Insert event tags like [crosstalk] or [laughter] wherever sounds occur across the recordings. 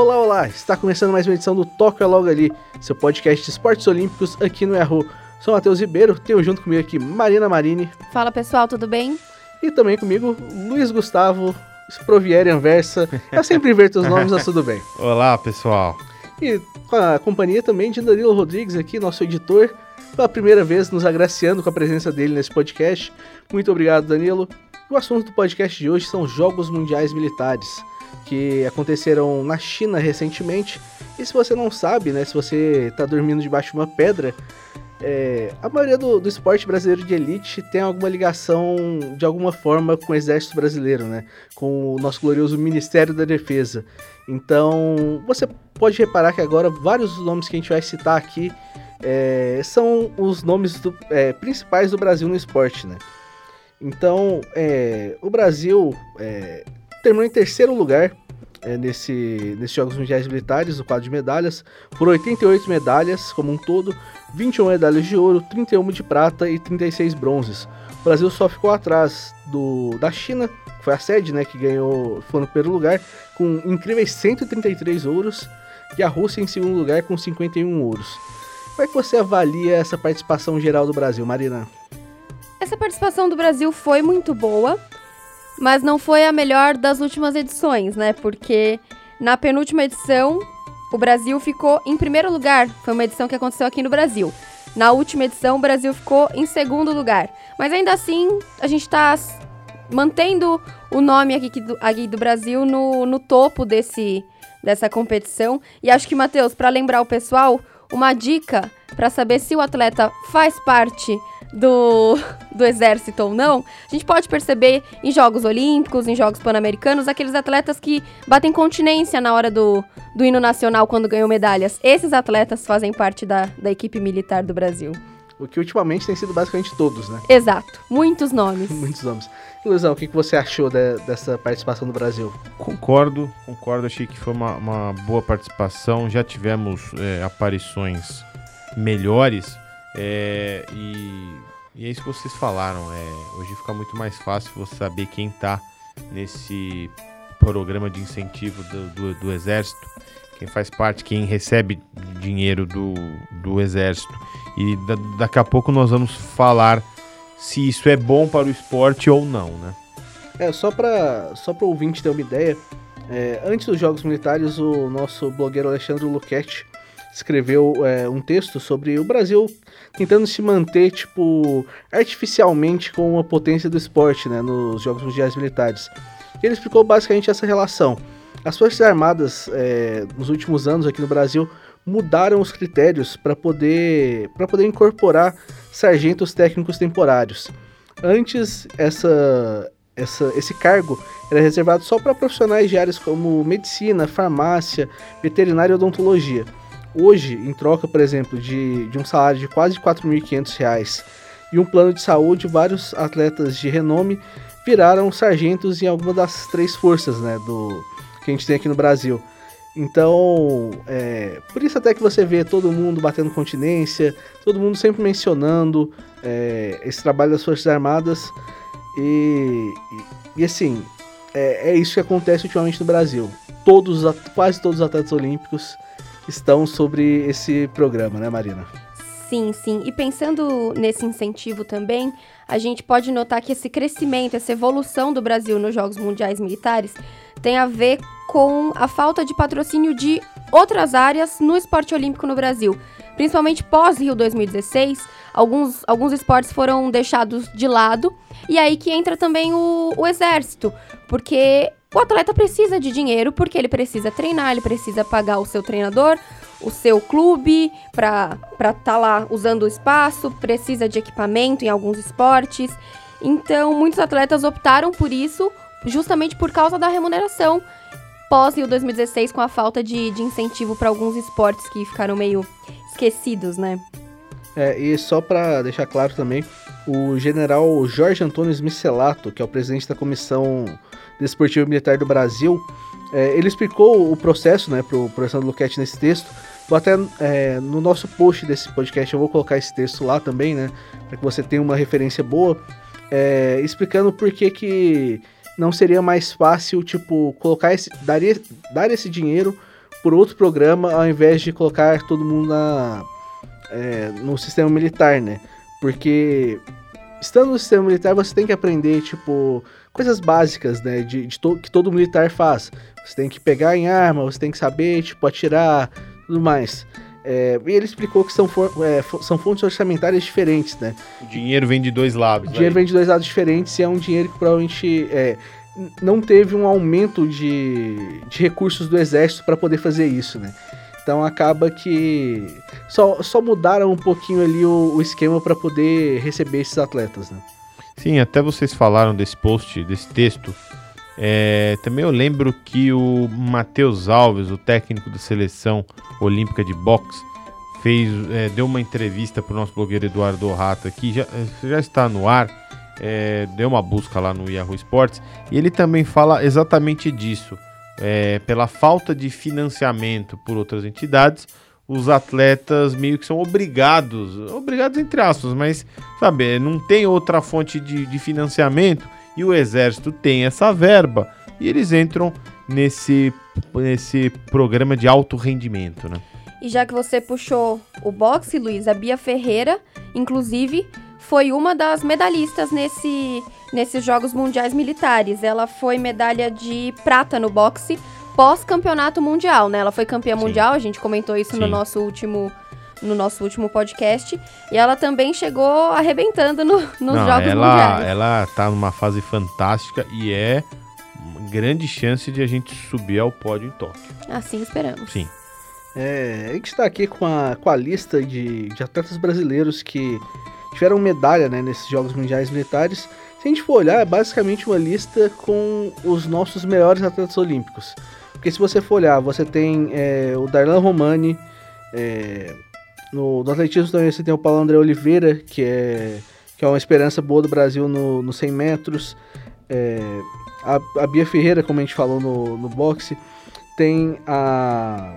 Olá, olá! Está começando mais uma edição do Toca Logo Ali, seu podcast de esportes olímpicos aqui no Yahoo. Sou Matheus Ribeiro, tenho junto comigo aqui Marina Marini. Fala pessoal, tudo bem? E também comigo Luiz Gustavo, Sprovieri Anversa. Eu sempre inverto os nomes, mas tudo bem. [laughs] Olá pessoal. E com a companhia também de Danilo Rodrigues aqui, nosso editor, pela primeira vez nos agraciando com a presença dele nesse podcast. Muito obrigado, Danilo. O assunto do podcast de hoje são Jogos Mundiais Militares, que aconteceram na China recentemente. E se você não sabe, né, se você está dormindo debaixo de uma pedra, é, a maioria do, do, esporte brasileiro de elite tem alguma ligação, de alguma forma, com o exército brasileiro, né? Com o nosso glorioso Ministério da Defesa. Então, você pode reparar que agora vários dos nomes que a gente vai citar aqui é, são os nomes do, é, principais do Brasil no esporte, né? Então, é, o Brasil é, terminou em terceiro lugar é, nesse, nesses Jogos Mundiais Militares, no quadro de medalhas, por 88 medalhas como um todo, 21 medalhas de ouro, 31 de prata e 36 bronzes. O Brasil só ficou atrás do, da China, que foi a sede, né, que ganhou, foi no primeiro lugar, com incríveis 133 ouros, e a Rússia em segundo lugar com 51 ouros. Como é que você avalia essa participação geral do Brasil, Marina? Essa participação do Brasil foi muito boa, mas não foi a melhor das últimas edições, né? Porque na penúltima edição, o Brasil ficou em primeiro lugar. Foi uma edição que aconteceu aqui no Brasil. Na última edição, o Brasil ficou em segundo lugar. Mas ainda assim, a gente está mantendo o nome aqui do, aqui do Brasil no, no topo desse, dessa competição. E acho que, Matheus, para lembrar o pessoal, uma dica para saber se o atleta faz parte do, do exército ou não, a gente pode perceber em Jogos Olímpicos, em Jogos Pan-Americanos, aqueles atletas que batem continência na hora do, do hino nacional quando ganham medalhas. Esses atletas fazem parte da, da equipe militar do Brasil. O que ultimamente tem sido basicamente todos, né? Exato. Muitos nomes. [laughs] Muitos nomes. Luizão, o que você achou de, dessa participação do Brasil? Concordo, concordo. Achei que foi uma, uma boa participação. Já tivemos é, aparições melhores é, e, e, é isso que vocês falaram. É, hoje fica muito mais fácil você saber quem está nesse programa de incentivo do, do, do, Exército, quem faz parte, quem recebe dinheiro do, do Exército. E da, daqui a pouco nós vamos falar se isso é bom para o esporte ou não, né? É, só para só o ouvinte ter uma ideia, é, antes dos Jogos Militares, o nosso blogueiro Alexandre Luquete escreveu é, um texto sobre o Brasil tentando se manter, tipo, artificialmente com a potência do esporte, né, nos Jogos Mundiais Militares. E ele explicou basicamente essa relação. As Forças Armadas, é, nos últimos anos aqui no Brasil, mudaram os critérios para poder, poder incorporar sargentos técnicos temporários. Antes, essa, essa, esse cargo era reservado só para profissionais de áreas como medicina, farmácia, veterinária e odontologia. Hoje, em troca, por exemplo, de, de um salário de quase R$ 4.500 e um plano de saúde, vários atletas de renome viraram sargentos em alguma das três forças né, do, que a gente tem aqui no Brasil. Então, é, por isso até que você vê todo mundo batendo continência, todo mundo sempre mencionando é, esse trabalho das Forças Armadas. E, e, e assim, é, é, isso que acontece ultimamente no Brasil. Todos, quase todos os atletas olímpicos estão sobre esse programa, né, Marina? Sim, sim. E pensando nesse incentivo também, a gente pode notar que esse crescimento, essa evolução do Brasil nos Jogos Mundiais Militares tem a ver com a falta de patrocínio de outras áreas no esporte olímpico no Brasil. Principalmente pós-Rio 2016, alguns, alguns esportes foram deixados de lado. E aí que entra também o, o exército, porque o atleta precisa de dinheiro porque ele precisa treinar, ele precisa pagar o seu treinador, o seu clube para estar tá lá usando o espaço, precisa de equipamento em alguns esportes. Então, muitos atletas optaram por isso justamente por causa da remuneração pós Rio 2016 com a falta de, de incentivo para alguns esportes que ficaram meio esquecidos, né? É, e só para deixar claro também, o general Jorge Antônio Smicelato, que é o presidente da Comissão Desportiva Militar do Brasil, é, ele explicou o processo né, para o professor Luquete nesse texto. Vou até é, no nosso post desse podcast eu vou colocar esse texto lá também, né? Para que você tenha uma referência boa, é, explicando por que, que não seria mais fácil, tipo, colocar esse. Daria, dar esse dinheiro por outro programa ao invés de colocar todo mundo na, é, no sistema militar, né? Porque estando no sistema militar você tem que aprender, tipo, coisas básicas, né? De, de to que todo militar faz. Você tem que pegar em arma, você tem que saber, tipo, atirar, tudo mais. É, e ele explicou que são, é, são fontes orçamentárias diferentes, né? O dinheiro vem de dois lados. O dinheiro aí. vem de dois lados diferentes e é um dinheiro que provavelmente é, não teve um aumento de, de recursos do exército para poder fazer isso, né? Então acaba que só, só mudaram um pouquinho ali o, o esquema para poder receber esses atletas, né? Sim, até vocês falaram desse post, desse texto. É, também eu lembro que o Matheus Alves, o técnico da seleção olímpica de boxe, fez, é, deu uma entrevista para o nosso blogueiro Eduardo Rato aqui, já, já está no ar é, deu uma busca lá no Yahoo Sports e ele também fala exatamente disso. É, pela falta de financiamento por outras entidades, os atletas meio que são obrigados, obrigados entre aspas, mas sabe, não tem outra fonte de, de financiamento e o exército tem essa verba e eles entram nesse, nesse programa de alto rendimento, né? E já que você puxou o boxe, Luiz, a Bia Ferreira, inclusive, foi uma das medalhistas nesse, nesses Jogos Mundiais Militares. Ela foi medalha de prata no boxe pós-campeonato mundial, né? Ela foi campeã Sim. mundial, a gente comentou isso Sim. no nosso último no nosso último podcast. E ela também chegou arrebentando no, nos Não, Jogos ela, Mundiais. Ela tá numa fase fantástica e é grande chance de a gente subir ao pódio em Tóquio. Assim esperamos. Sim. É, a gente está aqui com a, com a lista de, de atletas brasileiros que tiveram medalha né, nesses Jogos Mundiais Militares. Se a gente for olhar, é basicamente uma lista com os nossos melhores atletas olímpicos. Porque se você for olhar, você tem é, o Darlan Romani, é, no, no, atletismo também você tem o Paulo André Oliveira, que é, que é uma esperança boa do Brasil no, no 100 metros. É, a, a, Bia Ferreira, como a gente falou no, no boxe. Tem a,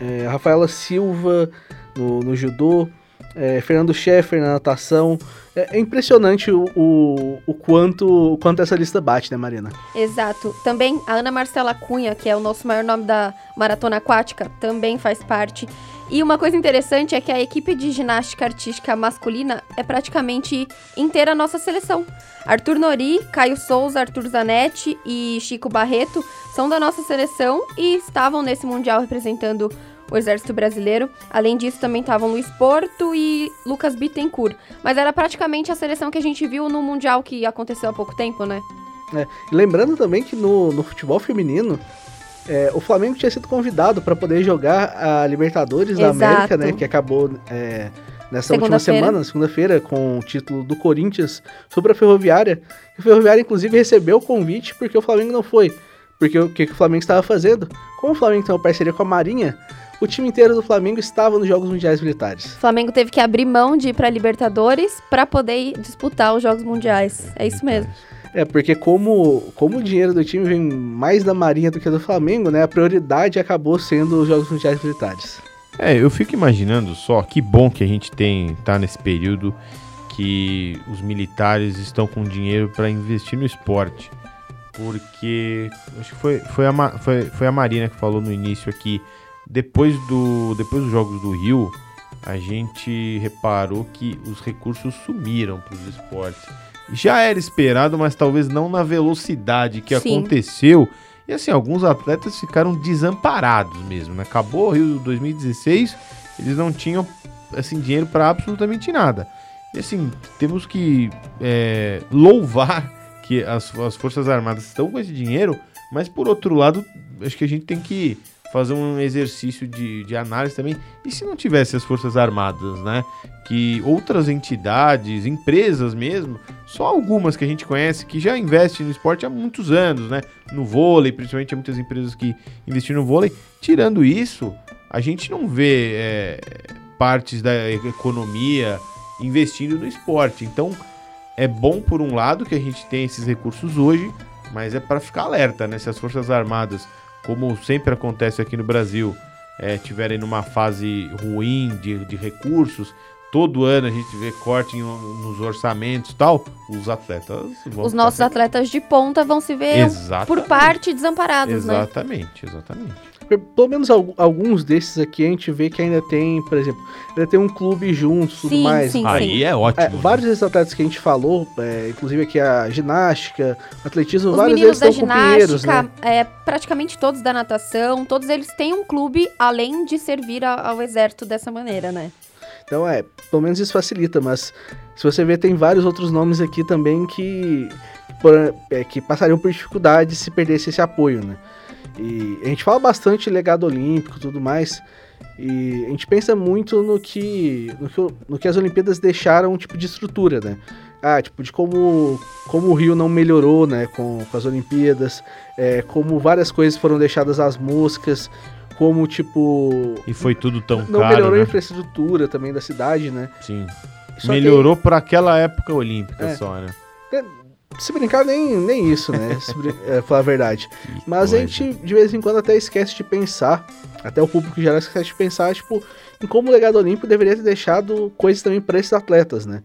é, a Rafaela Silva no, no judô é, Fernando Scheffer na natação. É, é impressionante o, o, o, quanto, o quanto essa lista bate, né, Marina? Exato. Também a Ana Marcela Cunha, que é o nosso maior nome da maratona aquática, também faz parte. E uma coisa interessante é que a equipe de ginástica artística masculina é praticamente inteira a nossa seleção. Arthur Nori, Caio Souza, Arthur Zanetti e Chico Barreto são da nossa seleção e estavam nesse Mundial representando o Exército Brasileiro. Além disso, também estavam Luiz Porto e Lucas Bittencourt. Mas era praticamente a seleção que a gente viu no Mundial que aconteceu há pouco tempo, né? É, lembrando também que no, no futebol feminino, é, o Flamengo tinha sido convidado para poder jogar a Libertadores Exato. da América, né? Que acabou é, nessa última semana, segunda-feira, com o título do Corinthians sobre a Ferroviária. E o Ferroviária, inclusive, recebeu o convite porque o Flamengo não foi. Porque o que, que o Flamengo estava fazendo? Como o Flamengo tem uma parceria com a Marinha, o time inteiro do Flamengo estava nos Jogos Mundiais Militares. O Flamengo teve que abrir mão de ir para Libertadores para poder disputar os Jogos Mundiais. É isso mesmo. É, porque como, como o dinheiro do time vem mais da Marinha do que do Flamengo, né? A prioridade acabou sendo os Jogos Mundiais Militares. É, eu fico imaginando só que bom que a gente tem tá nesse período que os militares estão com dinheiro para investir no esporte. Porque acho que foi, foi, a, foi, foi a Marina que falou no início aqui depois, do, depois dos Jogos do Rio, a gente reparou que os recursos sumiram para os esportes. Já era esperado, mas talvez não na velocidade que Sim. aconteceu. E assim, alguns atletas ficaram desamparados mesmo. Né? Acabou o Rio 2016, eles não tinham assim dinheiro para absolutamente nada. E assim, temos que é, louvar que as, as Forças Armadas estão com esse dinheiro, mas por outro lado, acho que a gente tem que fazer um exercício de, de análise também. E se não tivesse as Forças Armadas, né? Que outras entidades, empresas mesmo, só algumas que a gente conhece que já investem no esporte há muitos anos, né? No vôlei, principalmente há muitas empresas que investiram no vôlei. Tirando isso, a gente não vê é, partes da economia investindo no esporte. Então, é bom por um lado que a gente tem esses recursos hoje, mas é para ficar alerta, né? Se as Forças Armadas como sempre acontece aqui no Brasil, é, tiverem numa fase ruim de, de recursos, todo ano a gente vê corte em- nos orçamentos e tal, os atletas vão Os nossos atletas de ponta vão se ver Exatamente. por parte desamparados, né? Exatamente, exatamente. Pelo menos al- alguns desses aqui a gente vê que ainda tem, por exemplo, ainda tem um clube junto, tudo Sim, mais. sim. Aí é ótimo. É, né? vários desses atletas que a gente falou, é, inclusive aqui a ginástica, atletismo, Os vários meninos deles da estão com pinheiros, ginástica, né? é, praticamente todos da natação, todos eles têm um clube além de servir a- ao exército dessa maneira, né? Então é, pelo menos isso facilita, mas se você ver, tem vários outros nomes aqui também que, por- é, que passariam por dificuldade se perdesse esse apoio, né? E a gente fala bastante legado olímpico tudo mais, e a gente pensa muito no que, no que, no que as Olimpíadas deixaram, tipo, de estrutura, né? Ah, tipo, de como, como o Rio não melhorou, né, com, com as Olimpíadas, é, como várias coisas foram deixadas às moscas, como, tipo, E foi tudo tão não caro, melhorou a né? infraestrutura também da cidade, né? Sim. Só Melhorou pra aquela época olímpica É. só, né? que, se brincar, nem, nem isso, né? [laughs] Se brin- é, falar a verdade. Que Mas a coisa. gente, de vez em quando, até esquece de pensar, até o público geral esquece de pensar, tipo, em como o legado olímpico deveria ter deixado coisas também para esses atletas, né?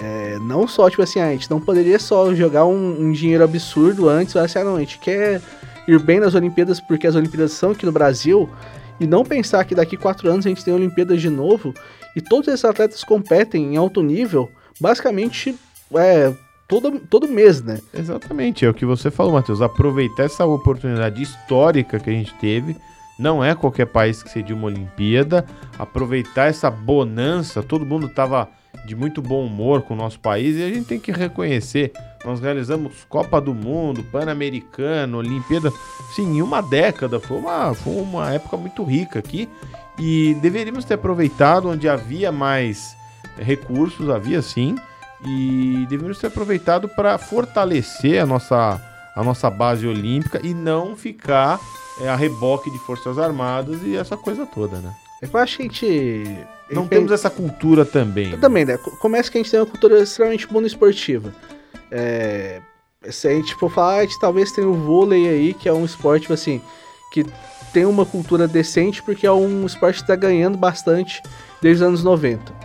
É, não só, tipo assim, a gente não poderia só jogar um, um dinheiro absurdo antes, falar assim, ah, não, a gente quer ir bem nas Olimpíadas porque as Olimpíadas são aqui no Brasil, e não pensar que daqui quatro anos a gente tem Olimpíadas de novo, e todos esses atletas competem em alto nível, basicamente, é, todo, todo mês, né? Exatamente, é o que você falou, Matheus. Aproveitar essa oportunidade histórica que a gente teve. Não é qualquer país que cedia uma Olimpíada. Aproveitar essa bonança. Todo mundo estava de muito bom humor com o nosso país e a gente tem que reconhecer. Nós realizamos Copa do Mundo, Pan-Americano, Olimpíada. Sim, em uma década. Foi uma, foi uma época muito rica aqui. E deveríamos ter aproveitado onde havia mais recursos, havia sim e deveríamos ter aproveitado para fortalecer a nossa, a nossa base olímpica e não ficar é, a reboque de Forças Armadas e essa coisa toda, né? É eu acho que a gente. Não temos essa cultura também. né? Também, né? Co- Começa que a gente tem uma cultura extremamente monoesportiva. É, se a gente for falar, a gente talvez tenha o vôlei aí, que é um esporte, tipo assim, que tem uma cultura decente, porque é um esporte que está ganhando bastante desde os anos 90.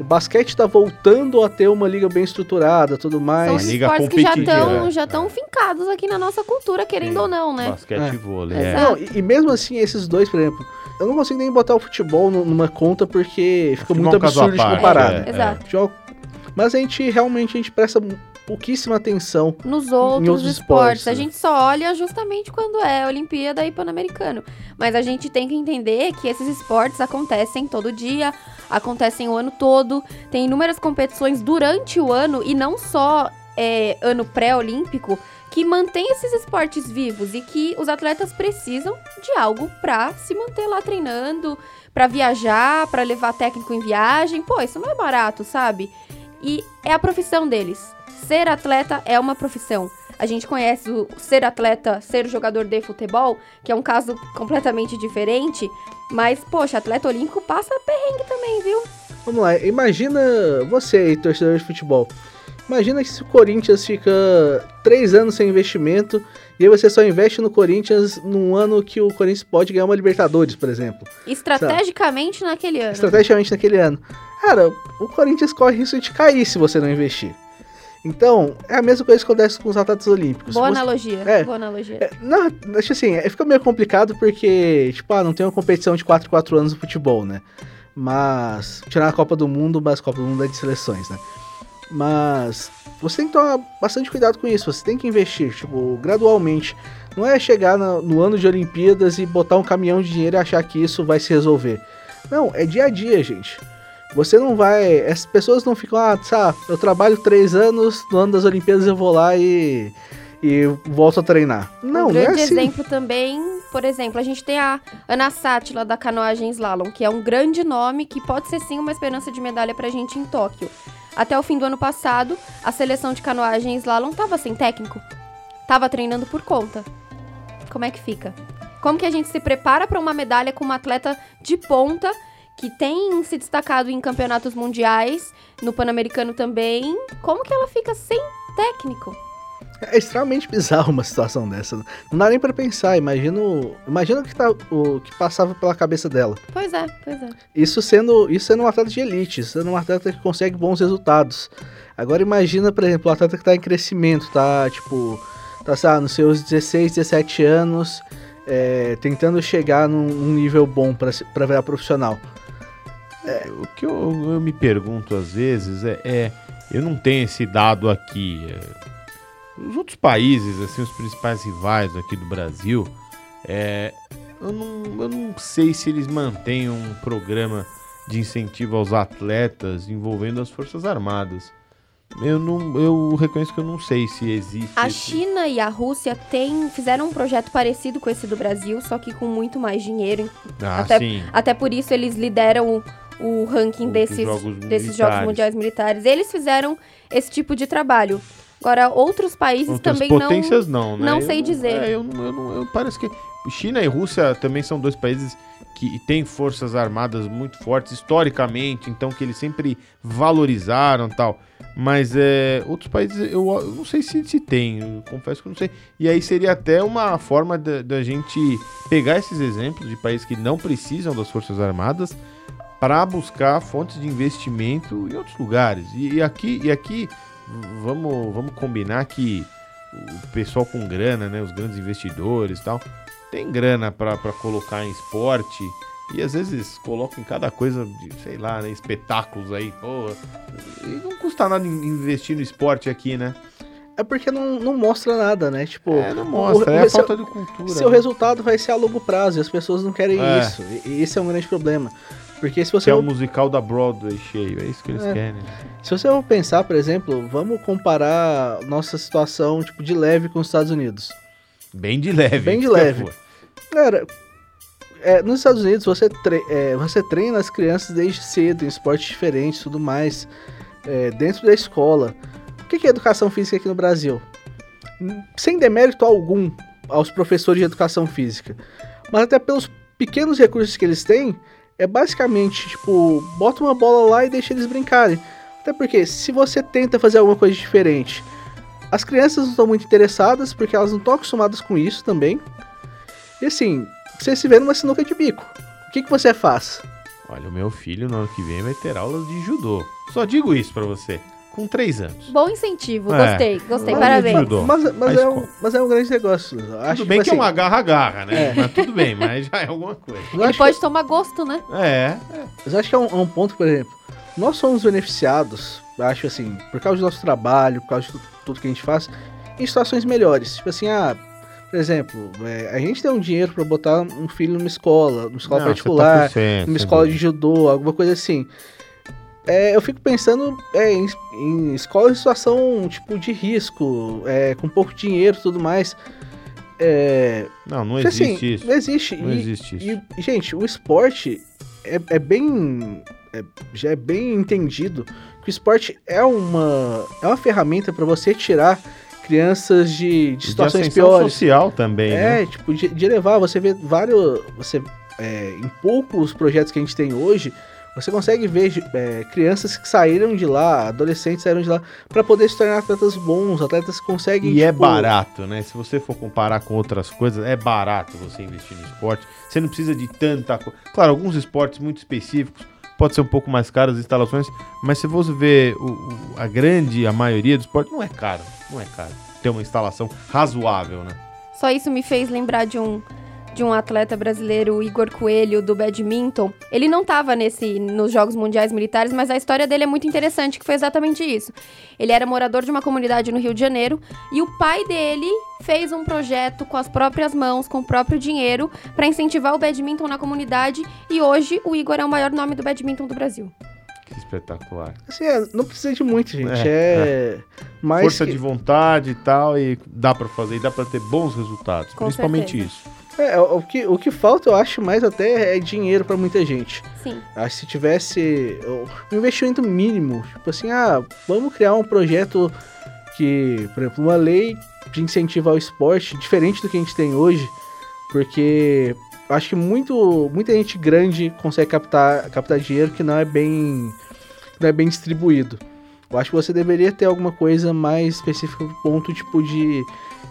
O basquete está voltando a ter uma liga bem estruturada, tudo São mais. os liga esportes que já estão é. já tão fincados aqui na nossa cultura, querendo Sim. ou não, né? Basquete É. e vôlei. é. Exato. Não, e, e mesmo assim, esses dois, por exemplo, eu não consigo nem botar o futebol nu- numa conta porque fica Futebol muito é absurdo de comparar. é, né? Exato. Futebol- Mas a gente realmente a gente presta pouquíssima atenção Nos outros, outros esportes. esportes, A né? gente só olha justamente quando é Olimpíada e Pan-Americano. Mas a gente tem que entender que esses esportes acontecem todo dia, acontecem o ano todo. Tem inúmeras competições durante o ano e não só é, ano pré-olímpico que mantém esses esportes vivos e que os atletas precisam de algo pra se manter lá treinando, pra viajar, pra levar técnico em viagem. Pô, isso não é barato, sabe? E é a profissão deles. Ser atleta é uma profissão. A gente conhece o ser atleta, ser jogador de futebol, que é um caso completamente diferente. Mas, poxa, atleta olímpico passa perrengue também, viu? Vamos lá, imagina você aí, torcedor de futebol. Imagina que se o Corinthians fica três anos sem investimento e aí você só investe no Corinthians num ano que o Corinthians pode ganhar uma Libertadores, por exemplo. Estrategicamente naquele ano. Estrategicamente naquele ano. Cara, o Corinthians corre risco de cair se você não investir. Então, é a mesma coisa que acontece com os atletas olímpicos. Boa Você- analogia. É. Boa analogia. É, não, acho assim, é, fica meio complicado porque, tipo, ah, não tem uma competição de 4 4 anos no futebol, né? Mas, tirar a Copa do Mundo, mas a Copa do Mundo é de seleções, né? Mas, você tem que tomar bastante cuidado com isso, você tem que investir, tipo, gradualmente. Não é chegar na- no ano de Olimpíadas e botar um caminhão de dinheiro e achar que isso vai se resolver. Não, é dia a dia, gente. Você não vai. As pessoas não ficam, ah, sabe, eu trabalho três anos, no ano das Olimpíadas eu vou lá e. e volto a treinar. Não, um não é grande assim. exemplo também, por exemplo, a gente tem a Ana Sátila da canoagem slalom, que é um grande nome que pode ser sim uma esperança de medalha pra gente em Tóquio. Até o fim do ano passado, a seleção de canoagem slalom tava sem técnico. Tava treinando por conta. Como é que fica? Como que a gente se prepara pra uma medalha com uma atleta de ponta que tem se destacado em campeonatos mundiais, no Pan-Americano também? Como que ela fica sem técnico? É extremamente [laughs] bizarro uma situação dessa. Não dá nem pra pensar. Imagino, imagina o que, tá, o que passava pela cabeça dela. Pois é, pois é. Isso sendo, isso sendo um atleta de elite, sendo um atleta que consegue bons resultados. Agora imagina, por exemplo, um atleta que tá em crescimento, tá tipo, tá sei lá, nos seus 16, 17 anos, é, tentando chegar num, num nível bom pra virar profissional. O que eu, eu me pergunto às vezes é, é, eu não tenho esse dado aqui. é, os outros países, assim, os principais rivais aqui do Brasil, é, eu, não, eu não sei se eles mantêm um programa de incentivo aos atletas envolvendo as Forças Armadas. Eu não, eu reconheço que eu não sei se existe. A esse- China e a Rússia têm, fizeram um projeto parecido com esse do Brasil, só que com muito mais dinheiro. Ah, até- sim. Até por isso eles lideram o, o ranking desses, Jogos desses Jogos. Mundiais Militares. Eles fizeram esse tipo de trabalho. Agora, outros países Outras também potências não, né? não Eu sei dizer. É, eu, não- eu, não- eu- parece que China e Rússia também são dois países que têm forças armadas muito fortes historicamente, então que eles sempre valorizaram tal. Mas é, outros países eu, eu não sei se, se tem, eu confesso que eu não sei. E aí seria até uma forma da da gente pegar esses exemplos de países que não precisam das forças armadas para buscar fontes de investimento em outros lugares. E, e aqui, e aqui vamos, vamos combinar que o pessoal com grana, né, os grandes investidores e tal, tem grana para colocar em esporte e às vezes colocam em cada coisa, de, sei lá, né, espetáculos aí, pô. E não custa nada in- investir no esporte aqui, né? É porque não, não mostra nada, né? Tipo, É, não mostra, o- é a seu- falta de cultura. seu né? resultado vai ser a longo prazo e as pessoas não querem É. isso. E, e esse é um grande problema. Porque se Que você, é o musical da Broadway cheio, é isso que eles É. querem. se você for pensar, por exemplo, vamos comparar nossa situação tipo de leve com os Estados Unidos. Bem de leve. Bem de que leve. Cara, é, nos Estados Unidos você, tre- é, você treina as crianças desde cedo em esportes diferentes e tudo mais, é, dentro da escola. O que que é educação física aqui no Brasil? Sem demérito algum aos professores de educação física, mas até pelos pequenos recursos que eles têm, é basicamente tipo, bota uma bola lá e deixa eles brincarem. Até porque se você tenta fazer alguma coisa diferente, as crianças não estão muito interessadas porque elas não estão acostumadas com isso também. E assim, você se vê numa sinuca de bico. O que, que você faz? Olha, o meu filho no ano que vem vai ter aulas de judô. Só digo isso pra você. Com três anos. Bom incentivo, É. gostei, gostei, Mas- parabéns. Mas, mas, A é um, mas é um grande negócio. Eu Acho tudo bem que é assim, um agarra-agarra, né? É. Mas tudo bem, mas já é alguma coisa. eu Ele acho pode tomar gosto, né? É. Mas eu acho que é um, é um ponto, por exemplo, nós somos beneficiados, eu acho assim, por causa do nosso trabalho, por causa de tu- tudo que a gente faz, em situações melhores. Tipo assim, ah, por exemplo, é, a gente tem um dinheiro pra botar um filho numa escola, numa escola Não, você particular, tá numa escola de judô, alguma coisa assim. É, eu fico pensando é, em, em escola em situação tipo de risco, é, com pouco dinheiro e tudo mais. É, Não, não porque, existe assim, isso. Não existe. Não E- existe isso. e, gente, o esporte é, é bem. é- já é bem entendido que o esporte é uma, é uma ferramenta para você tirar crianças de, de De situações ascensão piores. social também, né? É, tipo, de, de levar, você vê vários. Você, em poucos projetos que a gente tem hoje, você consegue ver é, crianças que saíram de lá, adolescentes saíram de lá, para poder se tornar atletas bons, atletas que conseguem. E é tipo, barato, né? Se você for comparar com outras coisas, é barato você investir no esporte. Você não precisa de tanta coisa. Claro, alguns esportes muito específicos pode ser um pouco mais caro as instalações, mas se você ver o- o- a grande, a maioria do esporte, não é caro. Não é caro. Ter uma instalação razoável, né? Só isso me fez lembrar de um de um atleta brasileiro, o Igor Coelho, do badminton. Ele não estava nesse nos Jogos Mundiais Militares, mas a história dele é muito interessante, que foi exatamente isso. Ele era morador de uma comunidade no Rio de Janeiro e o pai dele fez um projeto com as próprias mãos, com o próprio dinheiro, para incentivar o badminton na comunidade e hoje o Igor é o maior nome do badminton do Brasil. Que espetacular. Assim, é, não precisa de muito, gente. É, É. mais Força que- de vontade e tal, e dá pra fazer, e dá pra ter bons resultados. Com principalmente certeza. isso. É, o que, o que falta, eu acho, mais até é dinheiro pra muita gente. Sim. Acho que se tivesse um investimento mínimo, tipo assim, ah, vamos criar um projeto que, por exemplo, uma lei de incentivo ao esporte diferente do que a gente tem hoje, porque acho que muito, muita gente grande consegue captar, captar dinheiro que não é bem, não é bem distribuído. Eu acho que você deveria ter alguma coisa mais específica do ponto, tipo, de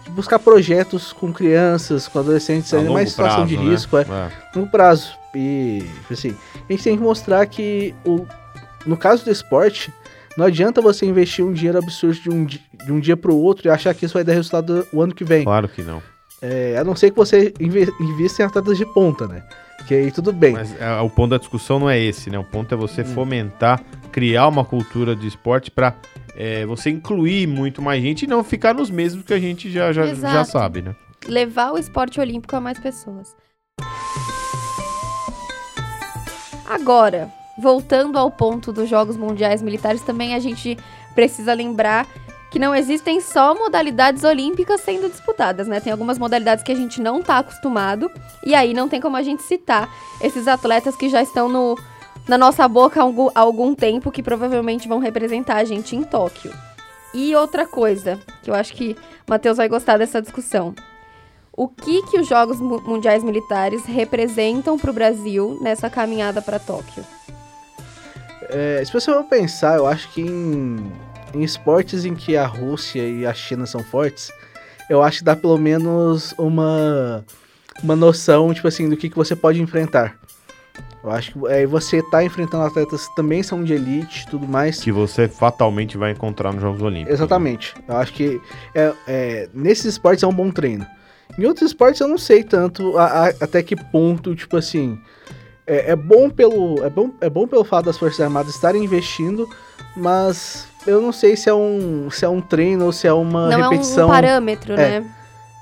buscar projetos com crianças, com adolescentes, ainda mais situação prazo, de né? risco, é, É. prazo. E, assim, a gente tem que mostrar que, o, no caso do esporte, não adianta você investir um dinheiro absurdo de um, de um dia pro outro e achar que isso vai dar resultado o ano que vem. Claro que não. É, a não ser que você invista em atletas de ponta, né? Que aí tudo bem. Mas é, o ponto da discussão não é esse, né? O ponto é você Hum. fomentar, criar uma cultura de esporte pra é, você incluir muito mais gente e não ficar nos mesmos que a gente já, já, já sabe, né? Levar o esporte olímpico a mais pessoas. Agora, voltando ao ponto dos Jogos Mundiais Militares, também a gente precisa lembrar que não existem só modalidades olímpicas sendo disputadas, né? Tem algumas modalidades que a gente não tá acostumado, e aí não tem como a gente citar esses atletas que já estão no, na nossa boca há algum, há algum tempo, que provavelmente vão representar a gente em Tóquio. E outra coisa, que eu acho que o Matheus vai gostar dessa discussão. O que, que os Jogos Mu- Mundiais Militares representam para o Brasil nessa caminhada para Tóquio? É, se você for pensar, eu acho que em, em esportes em que a Rússia e a China são fortes, eu acho que dá pelo menos uma, uma noção, tipo assim, do que, que você pode enfrentar. Eu acho que aí você tá enfrentando atletas que também são de elite e tudo mais. Que você fatalmente vai encontrar nos Jogos Olímpicos. Exatamente. Eu acho que é, é, nesses esportes é um bom treino. Em outros esportes eu não sei tanto a- a- até que ponto, tipo assim. É, é bom pelo. É bom, é bom pelo fato das Forças Armadas estarem investindo, mas eu não sei se é um, se é um treino ou se é uma não repetição. é um parâmetro, É. né?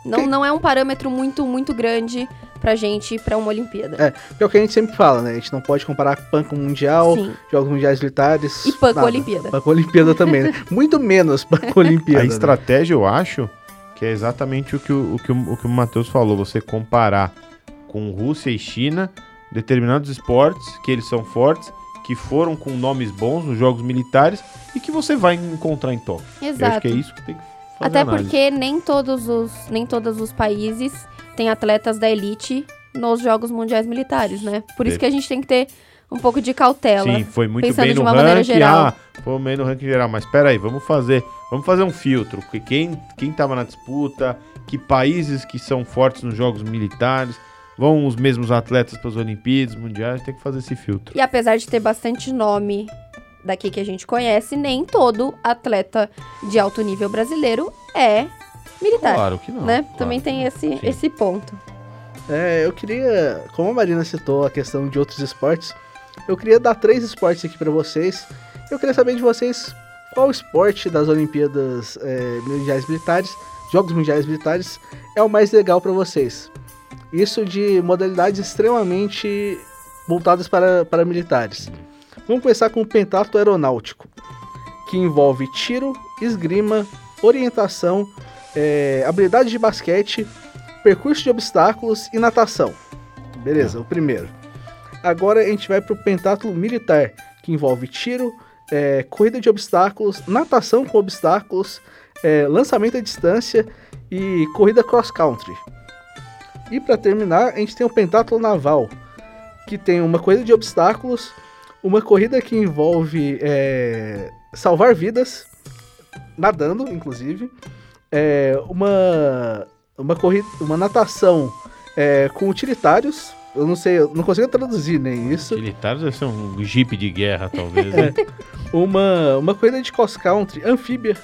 Não, não é um parâmetro muito, muito grande pra gente ir pra uma Olimpíada. É, Que é o que a gente sempre fala, né? A gente não pode comparar PAN com Mundial, Sim. Jogos Mundiais Militares. E PAN com. Olimpíada. PAN com Olimpíada também, né? [laughs] Muito menos PAN com Olimpíada. A né? estratégia, eu acho, que é exatamente o que o, o, que o, o, que o Matheus falou. Você comparar com Rússia e China determinados esportes que eles são fortes, que foram com nomes bons nos jogos militares e que você vai encontrar em Tóquio. Eu acho Exato. que é isso que tem que fazer Até análise. porque nem todos os nem todos os países têm atletas da elite nos Jogos Mundiais Militares, né? Por isso que a gente tem que ter um pouco de cautela. Sim, foi muito pensando bem de no uma maneira ranking. geral. Ah, foi bem no ranking geral. Mas espera aí, vamos fazer, vamos fazer um filtro. porque Quem quem tava na disputa, que países que são fortes nos jogos militares, vão os mesmos atletas para as Olimpíadas, mundiais, tem que fazer esse filtro. E apesar de ter bastante nome daqui que a gente conhece, nem todo atleta de alto nível brasileiro é militar, Claro que não. né? claro Também tem não. esse, Sim. esse ponto. É, eu queria, como a Marina citou a questão de outros esportes, eu queria dar três esportes aqui pra vocês. Eu queria saber de vocês qual esporte das Olimpíadas é, Mundiais Militares, Jogos Mundiais Militares, é o mais legal pra vocês. Isso de modalidades extremamente voltadas para, para militares. Vamos começar com o pentatlo aeronáutico, que envolve tiro, esgrima, orientação, é, habilidade de basquete, percurso de obstáculos e natação. Beleza, o primeiro. Agora a gente vai pro pentatlo militar, que envolve tiro, é, corrida de obstáculos, natação com obstáculos, é, lançamento à distância e corrida cross country. E para terminar, a gente tem o pentatlo naval, que tem uma corrida de obstáculos, uma corrida que envolve é, salvar vidas, nadando, inclusive, é, uma uma corrida, uma natação é, com utilitários. Eu não sei, eu não consigo traduzir nem isso. Utilitários deve ser um jipe de guerra, talvez. É. né? Uma, uma corrida de cross country, anfíbia.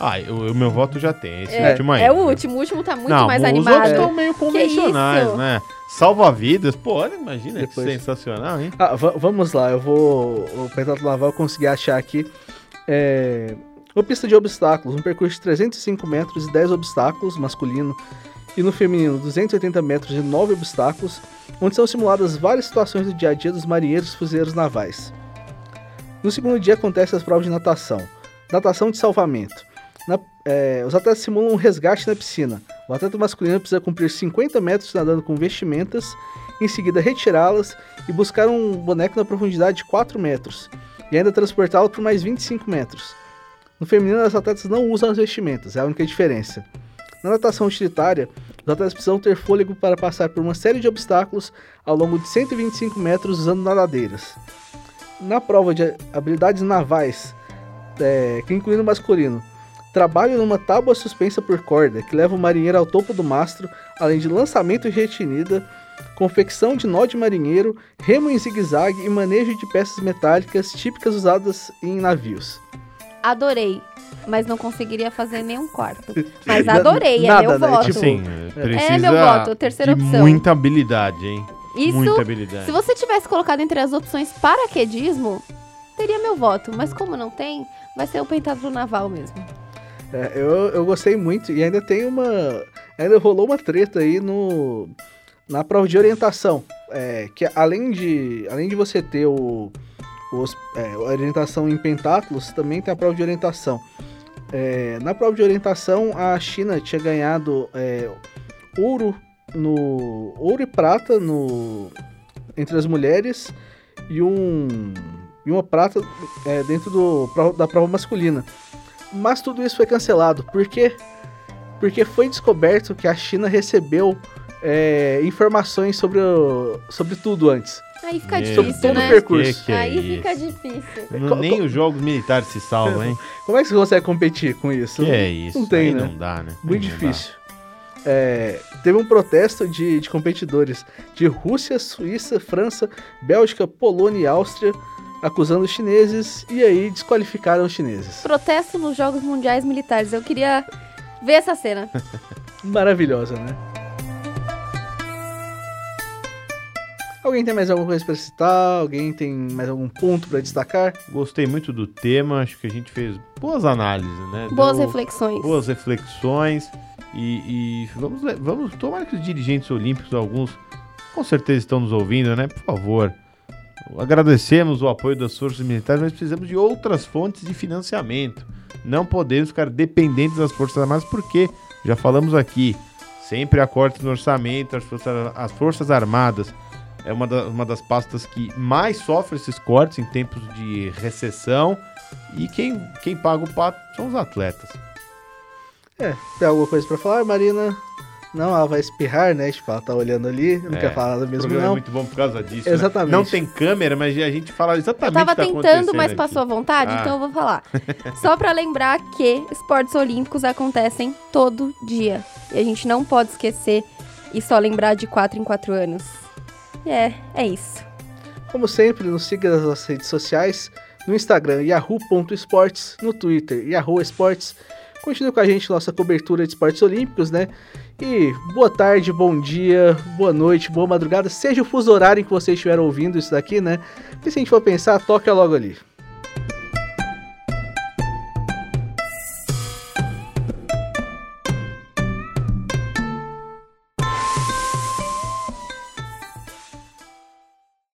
Ah, o, o meu voto já tem. Esse É, último aí. é o último, o último tá muito não, mais os animado. outros estão meio convencionais, né? Salva-vidas, pô, olha, imagina, que Depois- sensacional, hein? Ah, va- vamos lá, eu vou. O pentatlo naval eu consegui achar aqui. É, uma pista de obstáculos, um percurso de 305 metros e 10 obstáculos, masculino, e no feminino 280 metros e 9 obstáculos, onde são simuladas várias situações do dia a dia dos marinheiros e fuzileiros navais. No segundo dia acontecem as provas de natação. Natação de salvamento. É, os atletas simulam um resgate na piscina. O atleta masculino precisa cumprir 50 metros nadando com vestimentas, em seguida retirá-las e buscar um boneco na profundidade de 4 metros, e ainda transportá-lo por mais 25 metros. No feminino, as atletas não usam as vestimentas, é a única diferença. Na natação utilitária, os atletas precisam ter fôlego para passar por uma série de obstáculos ao longo de 125 metros usando nadadeiras. Na prova de habilidades navais, é, que incluindo masculino. Trabalho numa tábua suspensa por corda, que leva o marinheiro ao topo do mastro, além de lançamento de retinida, confecção de nó de marinheiro, remo em zigue-zague e manejo de peças metálicas típicas usadas em navios. Adorei, mas não conseguiria fazer nenhum quarto. [laughs] Mas adorei, Nada, é meu né? voto. Tipo, Sim, precisa É meu voto, terceira de opção. muita habilidade, hein? Isso, muita habilidade. se você tivesse colocado entre as opções paraquedismo, teria meu voto. Mas como não tem, vai ser o pentatlo naval mesmo. É, eu, eu gostei muito e ainda tem uma. Ainda rolou uma treta aí no. Na prova de orientação. É, que além de. Além de você ter o. Os, é, orientação em pentáculos, também tem a prova de orientação. É, na prova de orientação, a China tinha ganhado é, ouro no. ouro e prata no. entre as mulheres e um. e uma prata é, dentro do, da prova masculina. Mas tudo isso foi cancelado. Por quê? Porque foi descoberto que a China recebeu é, informações sobre, o- sobre tudo antes. Aí fica Meu difícil, todo né? o percurso. Que que é Aí fica isso? difícil. Não- nem os jogos militares se salvam, hein? [laughs] Como é que você consegue competir com isso? Que é isso? Não tem, Aí né? Não dá, né? Muito Aí não difícil. É, teve um protesto de, de competidores de Rússia, Suíça, França, Bélgica, Polônia e Áustria, acusando os chineses e aí desqualificaram os chineses. Protesto nos Jogos Mundiais Militares. Eu queria ver essa cena. [laughs] Maravilhosa, né? Alguém tem mais alguma coisa para citar? Alguém tem mais algum ponto para destacar? Gostei muito do tema, acho que a gente fez boas análises, né? Boas Deu reflexões. Boas reflexões. E, e vamos, vamos tomar que os dirigentes olímpicos, alguns, com certeza estão nos ouvindo, né? Por favor. Agradecemos o apoio das forças militares, mas precisamos de outras fontes de financiamento. Não podemos ficar dependentes das Forças Armadas, porque, já falamos aqui, sempre há cortes no orçamento, as Forças, as forças Armadas é uma, da- uma das pastas que mais sofre esses cortes em tempos de recessão. E quem, quem paga o pato são os atletas. É, tem alguma coisa para falar, Marina? Não, ela vai espirrar, né? Tipo, ela tá olhando ali, não É, quer falar nada mesmo, é não. muito bom por causa disso. Exatamente. Né? Não tem câmera, mas a gente fala Eu exatamente tava o que tá tentando, acontecendo mas aqui. passou à vontade, Ah. então eu vou falar. [laughs] Só pra lembrar que esportes olímpicos acontecem todo dia. E a gente não pode esquecer e só lembrar de quatro em quatro anos. É, é isso. Como sempre, nos siga nas nossas redes sociais, no Instagram, yahoo.esportes, no Twitter, yahoo esportes. Continue com a gente nossa cobertura de esportes olímpicos, né? E boa tarde, bom dia, boa noite, boa madrugada, seja o fuso horário em que você estiver ouvindo isso daqui, né? E se a gente for pensar, toca logo ali.